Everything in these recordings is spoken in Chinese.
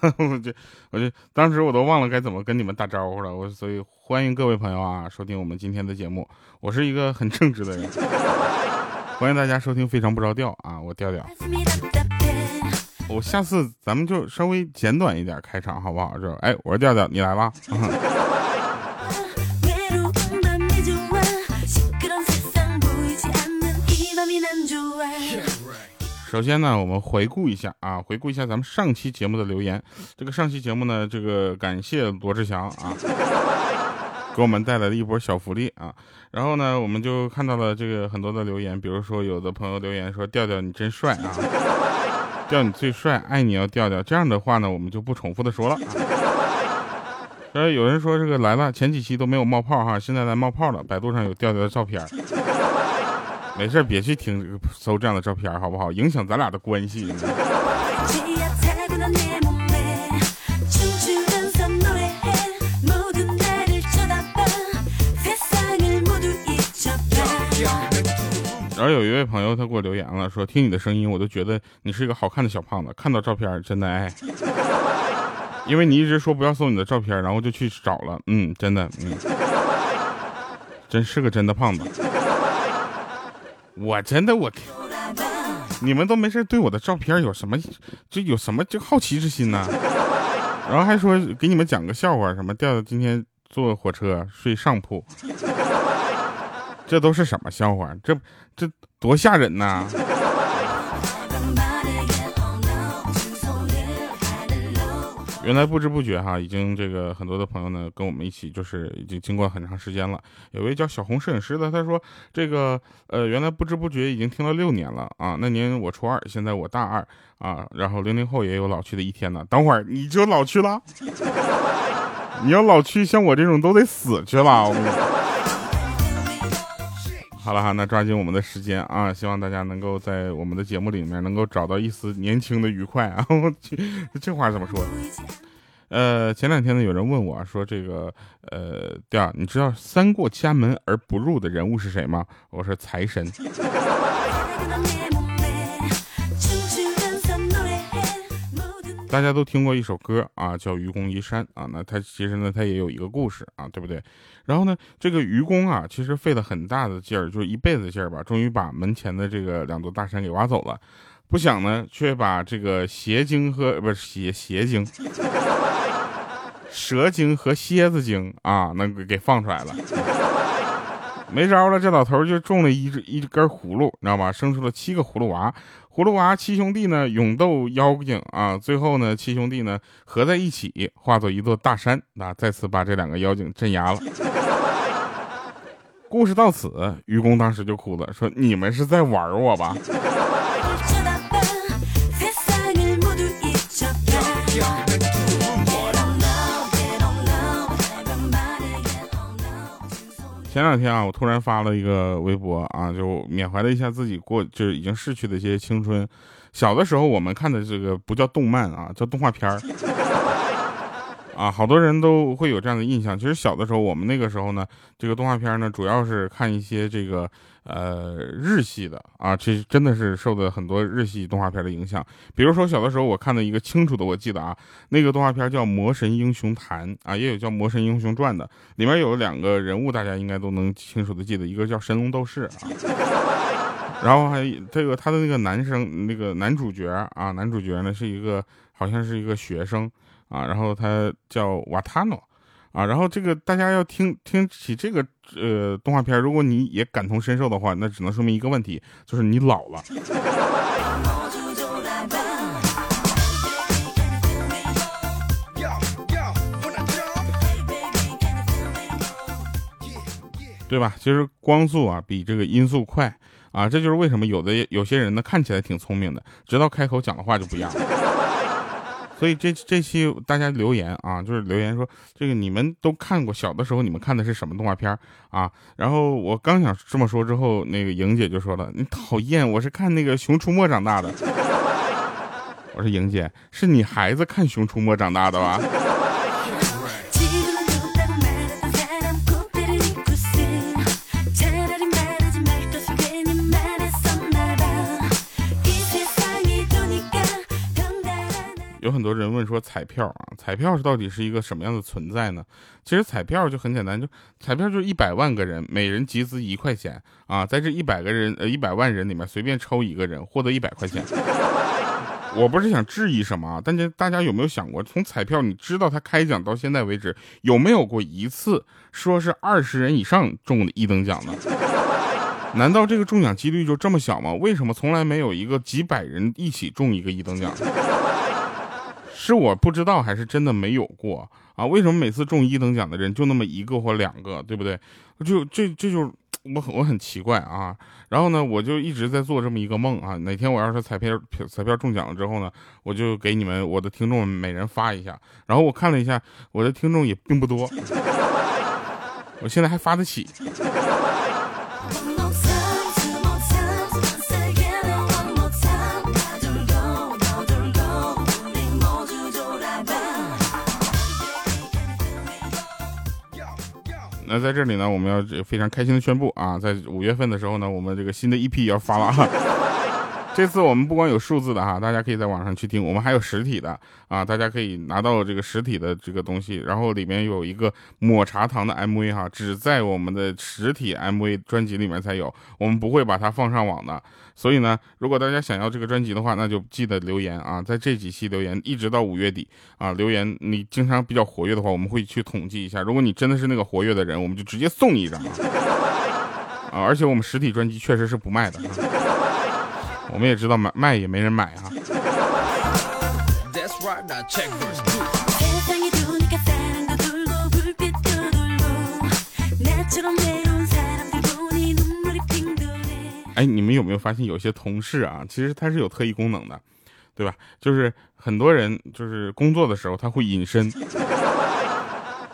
我就我就当时我都忘了该怎么跟你们打招呼了。我所以欢迎各位朋友啊，收听我们今天的节目。我是一个很正直的人，欢迎大家收听《非常不着调》啊，我调调。我下次咱们就稍微简短一点开场好不好？就哎，我是调调，你来吧。首先呢，我们回顾一下啊，回顾一下咱们上期节目的留言。这个上期节目呢，这个感谢罗志祥啊，给我们带来了一波小福利啊。然后呢，我们就看到了这个很多的留言，比如说有的朋友留言说：“调调你真帅啊，调你最帅，爱你要调调。”这样的话呢，我们就不重复的说了。然后有人说这个来了，前几期都没有冒泡哈，现在来冒泡了。百度上有调调的照片。没事，别去听搜这样的照片，好不好？影响咱俩的关系。然后有一位朋友他给我留言了，说听你的声音，我都觉得你是一个好看的小胖子。看到照片真的爱，因为你一直说不要搜你的照片，然后就去找了。嗯，真的，嗯，真是个真的胖子。我真的我，你们都没事对我的照片有什么就有什么就好奇之心呢？然后还说给你们讲个笑话，什么调调今天坐火车睡上铺，这都是什么笑话？这这多吓人呐！原来不知不觉哈，已经这个很多的朋友呢跟我们一起，就是已经经过很长时间了。有位叫小红摄影师的，他说这个呃，原来不知不觉已经听了六年了啊。那年我初二，现在我大二啊。然后零零后也有老去的一天呢。等会儿你就老去了？你要老去，像我这种都得死去了。好了哈，那抓紧我们的时间啊！希望大家能够在我们的节目里面能够找到一丝年轻的愉快啊！我去，这话怎么说？呃，前两天呢，有人问我说：“这个，呃，第二，你知道三过家门而不入的人物是谁吗？”我说：“财神。”大家都听过一首歌啊，叫《愚公移山》啊，那他其实呢，他也有一个故事啊，对不对？然后呢，这个愚公啊，其实费了很大的劲儿，就一辈子劲儿吧，终于把门前的这个两座大山给挖走了。不想呢，却把这个邪精和不是邪邪精、蛇精和蝎子精啊，那个给放出来了。没招了，这老头就种了一只一根葫芦，你知道吧？生出了七个葫芦娃。葫芦娃七兄弟呢，勇斗妖精啊！最后呢，七兄弟呢合在一起，化作一座大山那，再次把这两个妖精镇压了。故事到此，愚公当时就哭了，说：“你们是在玩我吧？”前两天啊，我突然发了一个微博啊，就缅怀了一下自己过就是已经逝去的一些青春。小的时候我们看的这个不叫动漫啊，叫动画片儿。啊，好多人都会有这样的印象。其实小的时候，我们那个时候呢，这个动画片呢，主要是看一些这个呃日系的啊，其实真的是受的很多日系动画片的影响。比如说小的时候，我看的一个清楚的，我记得啊，那个动画片叫《魔神英雄坛》啊，也有叫《魔神英雄传》的，里面有两个人物，大家应该都能清楚的记得，一个叫神龙斗士啊，然后还这个他的那个男生那个男主角啊，男主角呢是一个好像是一个学生。啊，然后他叫瓦塔诺，啊，然后这个大家要听听起这个呃动画片，如果你也感同身受的话，那只能说明一个问题，就是你老了。对吧？其实光速啊比这个音速快啊，这就是为什么有的有些人呢看起来挺聪明的，直到开口讲的话就不一样了。所以这这期大家留言啊，就是留言说这个你们都看过，小的时候你们看的是什么动画片啊？然后我刚想这么说之后，那个莹姐就说了：“你讨厌，我是看那个《熊出没》长大的。”我说：“莹姐，是你孩子看《熊出没》长大的吧？”有很多人问说彩票啊，彩票是到底是一个什么样的存在呢？其实彩票就很简单，就彩票就是一百万个人，每人集资一块钱啊，在这一百个人呃一百万人里面随便抽一个人获得一百块钱。我不是想质疑什么，但是大家有没有想过，从彩票你知道它开奖到现在为止，有没有过一次说是二十人以上中的一等奖呢？难道这个中奖几率就这么小吗？为什么从来没有一个几百人一起中一个一等奖？是我不知道，还是真的没有过啊？为什么每次中一等奖的人就那么一个或两个，对不对？就这这就我很我很奇怪啊。然后呢，我就一直在做这么一个梦啊。哪天我要是彩票彩票中奖了之后呢，我就给你们我的听众每人发一下。然后我看了一下，我的听众也并不多，我现在还发得起。那在这里呢，我们要非常开心的宣布啊，在五月份的时候呢，我们这个新的 EP 要发了啊。这次我们不光有数字的哈，大家可以在网上去听，我们还有实体的啊，大家可以拿到这个实体的这个东西，然后里面有一个抹茶糖的 MV 哈，只在我们的实体 MV 专辑里面才有，我们不会把它放上网的。所以呢，如果大家想要这个专辑的话，那就记得留言啊，在这几期留言一直到五月底啊，留言你经常比较活跃的话，我们会去统计一下，如果你真的是那个活跃的人，我们就直接送你一张 啊，而且我们实体专辑确实是不卖的。我们也知道买卖也没人买啊。哎，你们有没有发现有些同事啊，其实他是有特异功能的，对吧？就是很多人就是工作的时候他会隐身，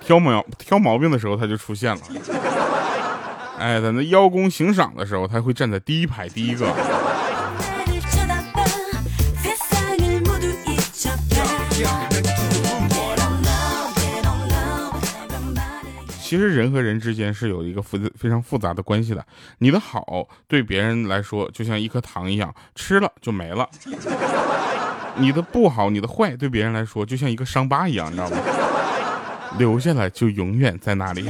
挑毛挑毛病的时候他就出现了。哎，在那邀功行赏的时候，他会站在第一排第一个。其实人和人之间是有一个复非常复杂的关系的。你的好对别人来说就像一颗糖一样，吃了就没了；你的不好、你的坏对别人来说就像一个伤疤一样，你知道吗？留下来就永远在那里。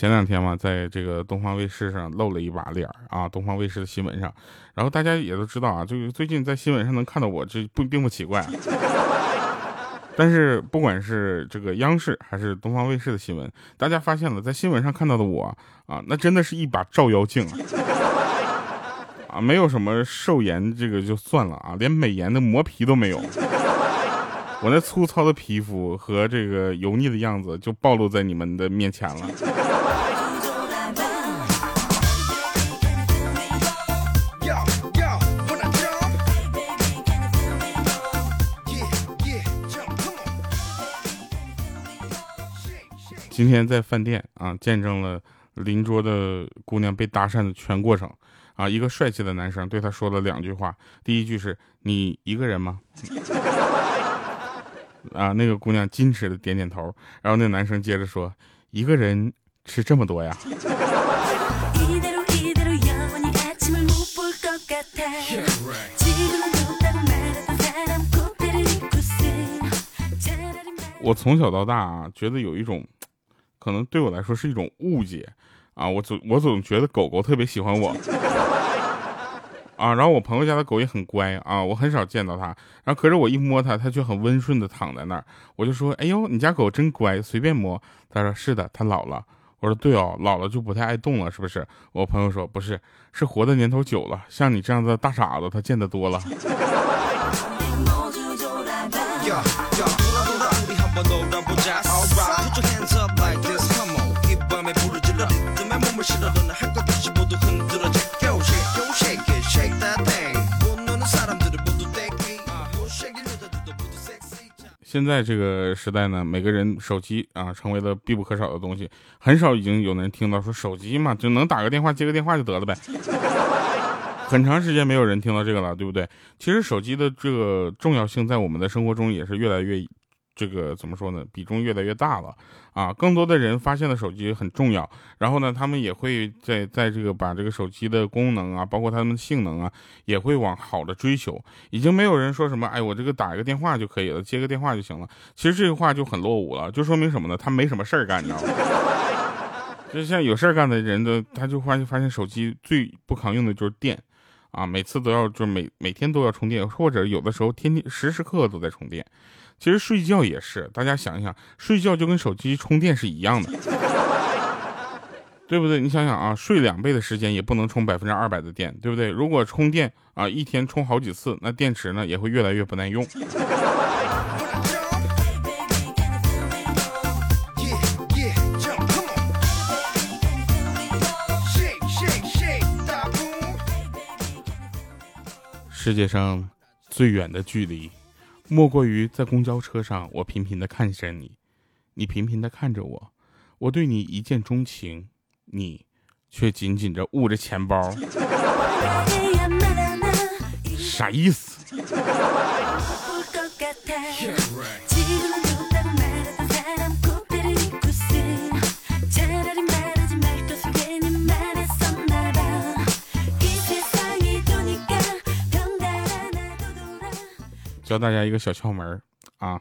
前两天嘛，在这个东方卫视上露了一把脸啊，东方卫视的新闻上，然后大家也都知道啊，就最近在新闻上能看到我，这不并不奇怪。但是不管是这个央视还是东方卫视的新闻，大家发现了，在新闻上看到的我啊，那真的是一把照妖镜啊，没有什么瘦颜，这个就算了啊，连美颜的磨皮都没有，我那粗糙的皮肤和这个油腻的样子就暴露在你们的面前了。今天在饭店啊，见证了邻桌的姑娘被搭讪的全过程啊！一个帅气的男生对她说了两句话，第一句是“你一个人吗？” 啊，那个姑娘矜持的点点头，然后那男生接着说：“一个人吃这么多呀？” 我从小到大啊，觉得有一种。可能对我来说是一种误解，啊，我总我总觉得狗狗特别喜欢我，啊，然后我朋友家的狗也很乖啊，我很少见到它，然后可是我一摸它，它却很温顺的躺在那儿，我就说，哎呦，你家狗真乖，随便摸。他说是的，它老了。我说对哦，老了就不太爱动了，是不是？我朋友说不是，是活的年头久了，像你这样的大傻子，他见得多了。现在这个时代呢，每个人手机啊成为了必不可少的东西，很少已经有人听到说手机嘛就能打个电话接个电话就得了呗。很长时间没有人听到这个了，对不对？其实手机的这个重要性在我们的生活中也是越来越。这个怎么说呢？比重越来越大了啊！更多的人发现了手机很重要，然后呢，他们也会在在这个把这个手机的功能啊，包括它们的性能啊，也会往好的追求。已经没有人说什么，哎，我这个打一个电话就可以了，接个电话就行了。其实这个话就很落伍了，就说明什么呢？他没什么事儿干，你知道吗？就像有事儿干的人的，他就发现发现手机最不抗用的就是电啊，每次都要就每每天都要充电，或者有的时候天天时时刻刻都在充电。其实睡觉也是，大家想一想，睡觉就跟手机充电是一样的，对不对？你想想啊，睡两倍的时间也不能充百分之二百的电，对不对？如果充电啊，一天充好几次，那电池呢也会越来越不耐用。世界上最远的距离。莫过于在公交车上，我频频的看着你，你频频的看着我，我对你一见钟情，你却紧紧着捂着钱包，啥意思？教大家一个小窍门啊，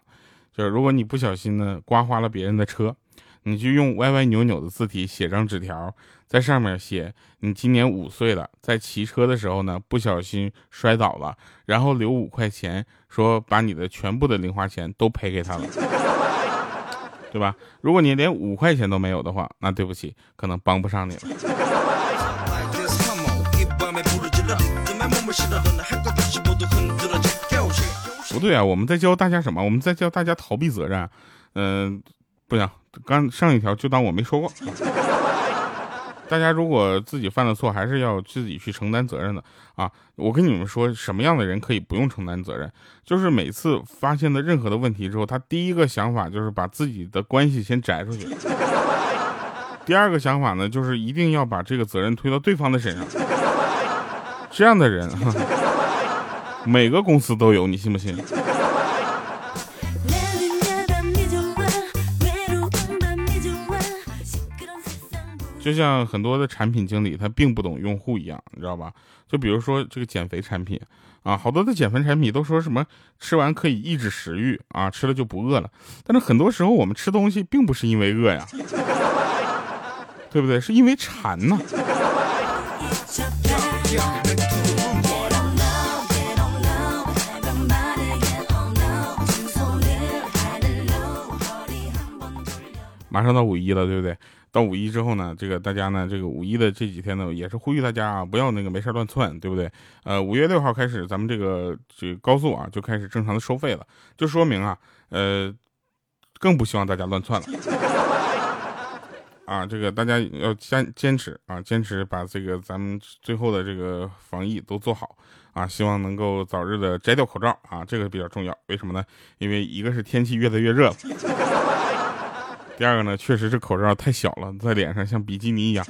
就是如果你不小心呢刮花了别人的车，你就用歪歪扭扭的字体写张纸条，在上面写你今年五岁了，在骑车的时候呢不小心摔倒了，然后留五块钱，说把你的全部的零花钱都赔给他了，对吧？如果你连五块钱都没有的话，那对不起，可能帮不上你了。不对啊，我们在教大家什么？我们在教大家逃避责任。嗯，不行，刚上一条就当我没说过。大家如果自己犯了错，还是要自己去承担责任的啊！我跟你们说，什么样的人可以不用承担责任？就是每次发现的任何的问题之后，他第一个想法就是把自己的关系先摘出去。第二个想法呢，就是一定要把这个责任推到对方的身上。这样的人。每个公司都有，你信不信？就像很多的产品经理，他并不懂用户一样，你知道吧？就比如说这个减肥产品啊，好多的减肥产品都说什么吃完可以抑制食欲啊，吃了就不饿了。但是很多时候我们吃东西并不是因为饿呀，对不对？是因为馋呐。马上到五一了，对不对？到五一之后呢，这个大家呢，这个五一的这几天呢，也是呼吁大家啊，不要那个没事乱窜，对不对？呃，五月六号开始，咱们这个这个高速啊，就开始正常的收费了，就说明啊，呃，更不希望大家乱窜了。啊，这个大家要坚坚持啊，坚持把这个咱们最后的这个防疫都做好啊，希望能够早日的摘掉口罩啊，这个比较重要。为什么呢？因为一个是天气越来越热了。第二个呢，确实是口罩太小了，在脸上像比基尼一样。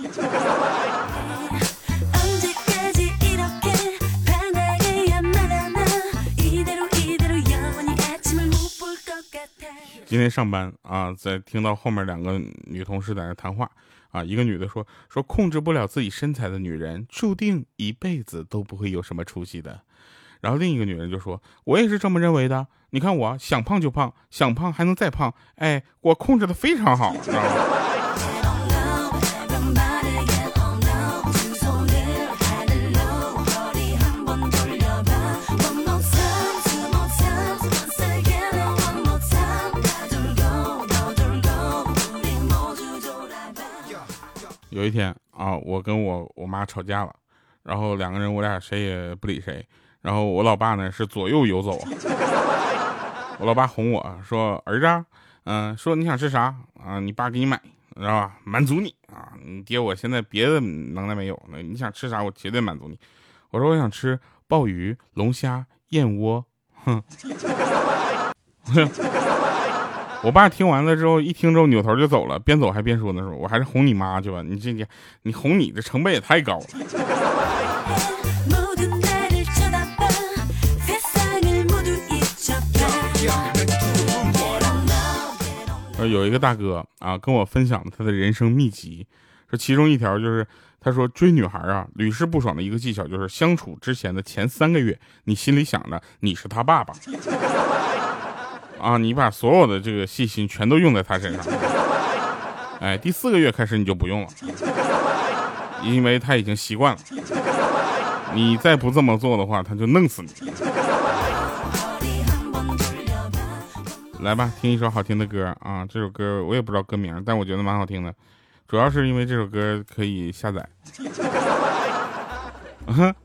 今天上班啊，在听到后面两个女同事在那谈话啊，一个女的说说控制不了自己身材的女人，注定一辈子都不会有什么出息的。然后另一个女人就说：“我也是这么认为的。你看我想胖就胖，想胖还能再胖，哎，我控制的非常好，知道吗？”有一天啊，我跟我我妈吵架了，然后两个人我俩谁也不理谁。然后我老爸呢是左右游走，我老爸哄我说：“儿子，嗯，说你想吃啥啊？你爸给你买，知道吧？满足你啊！你爹我现在别的能耐没有，那你想吃啥我绝对满足你。”我说：“我想吃鲍鱼、龙虾、燕窝。”哼，我爸听完了之后，一听之后扭头就走了，边走还边说：“呢说我还是哄你妈去吧，你这你你哄你的成本也太高了。”有一个大哥啊，跟我分享了他的人生秘籍，说其中一条就是，他说追女孩啊，屡试不爽的一个技巧就是相处之前的前三个月，你心里想着你是他爸爸，啊，你把所有的这个细心全都用在他身上，哎，第四个月开始你就不用了，因为他已经习惯了，你再不这么做的话，他就弄死你。来吧，听一首好听的歌啊！这首歌我也不知道歌名，但我觉得蛮好听的，主要是因为这首歌可以下载。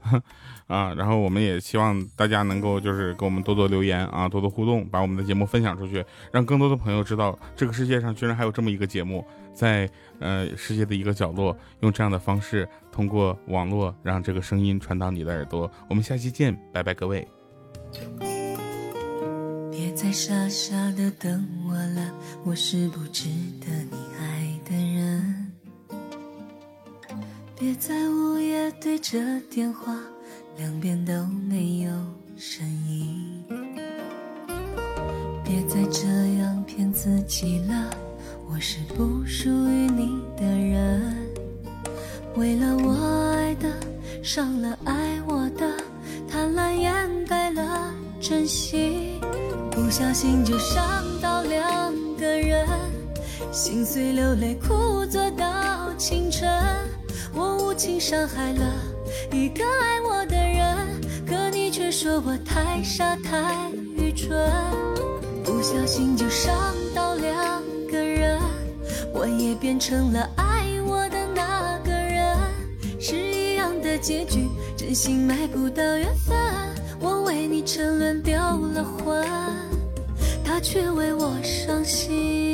啊，然后我们也希望大家能够就是给我们多多留言啊，多多互动，把我们的节目分享出去，让更多的朋友知道这个世界上居然还有这么一个节目，在呃世界的一个角落，用这样的方式通过网络让这个声音传到你的耳朵。我们下期见，拜拜，各位。别再傻傻的等我了，我是不值得你爱的人。别在午夜对着电话，两边都没有声音。别再这样骗自己了，我是不属于你的人。为了我爱的，伤了爱我的，贪婪掩盖了真心。不小心就伤到两个人，心碎流泪哭坐到清晨。我无情伤害了一个爱我的人，可你却说我太傻太愚蠢。不小心就伤到两个人，我也变成了爱我的那个人，是一样的结局，真心买不到缘分。我为你沉沦丢了魂，他却为我伤心。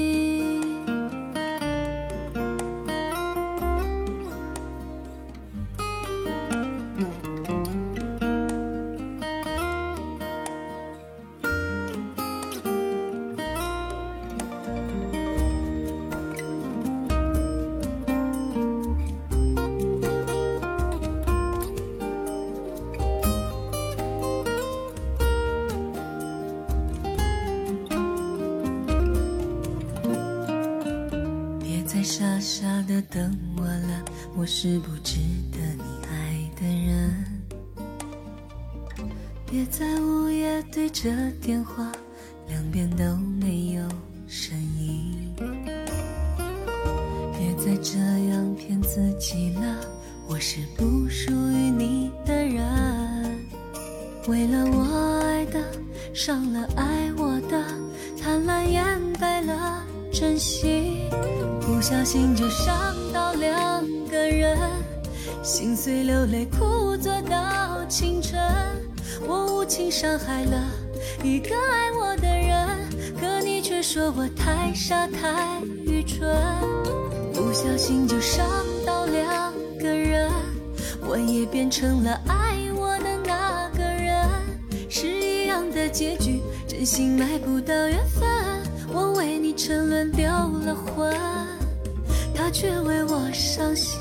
等我了，我是不值得你爱的人。别在午夜对着电话，两边都了真心。不小心就伤到两个人，心碎流泪哭坐到清晨。我无情伤害了一个爱我的人，可你却说我太傻太愚蠢。不小心就伤到两个人，我也变成了爱我的那个人，是一样的结局，真心买不到缘分。沉沦丢了魂。他却为我伤心，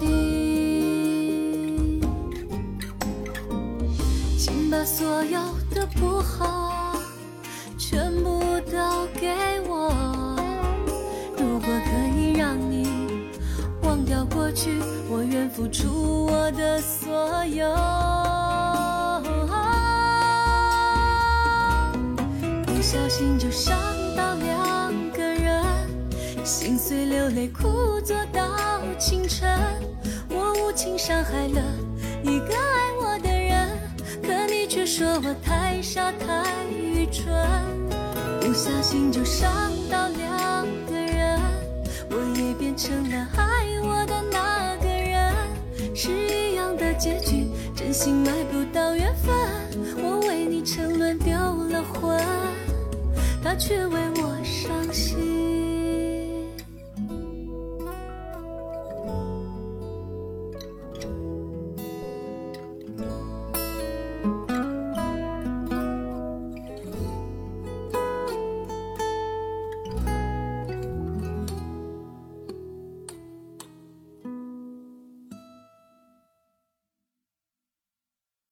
请把所有的不好全部都给我。如果可以让你忘掉过去，我愿付出我的所有。不小心就伤，心碎流泪哭坐。清晨，我无情伤害了一个爱我的人，可你却说我太傻太愚蠢。不小心就伤到两个人，我也变成了爱我的那个人，是一样的结局，真心买不到缘分。我为你沉沦丢了魂，他却为我。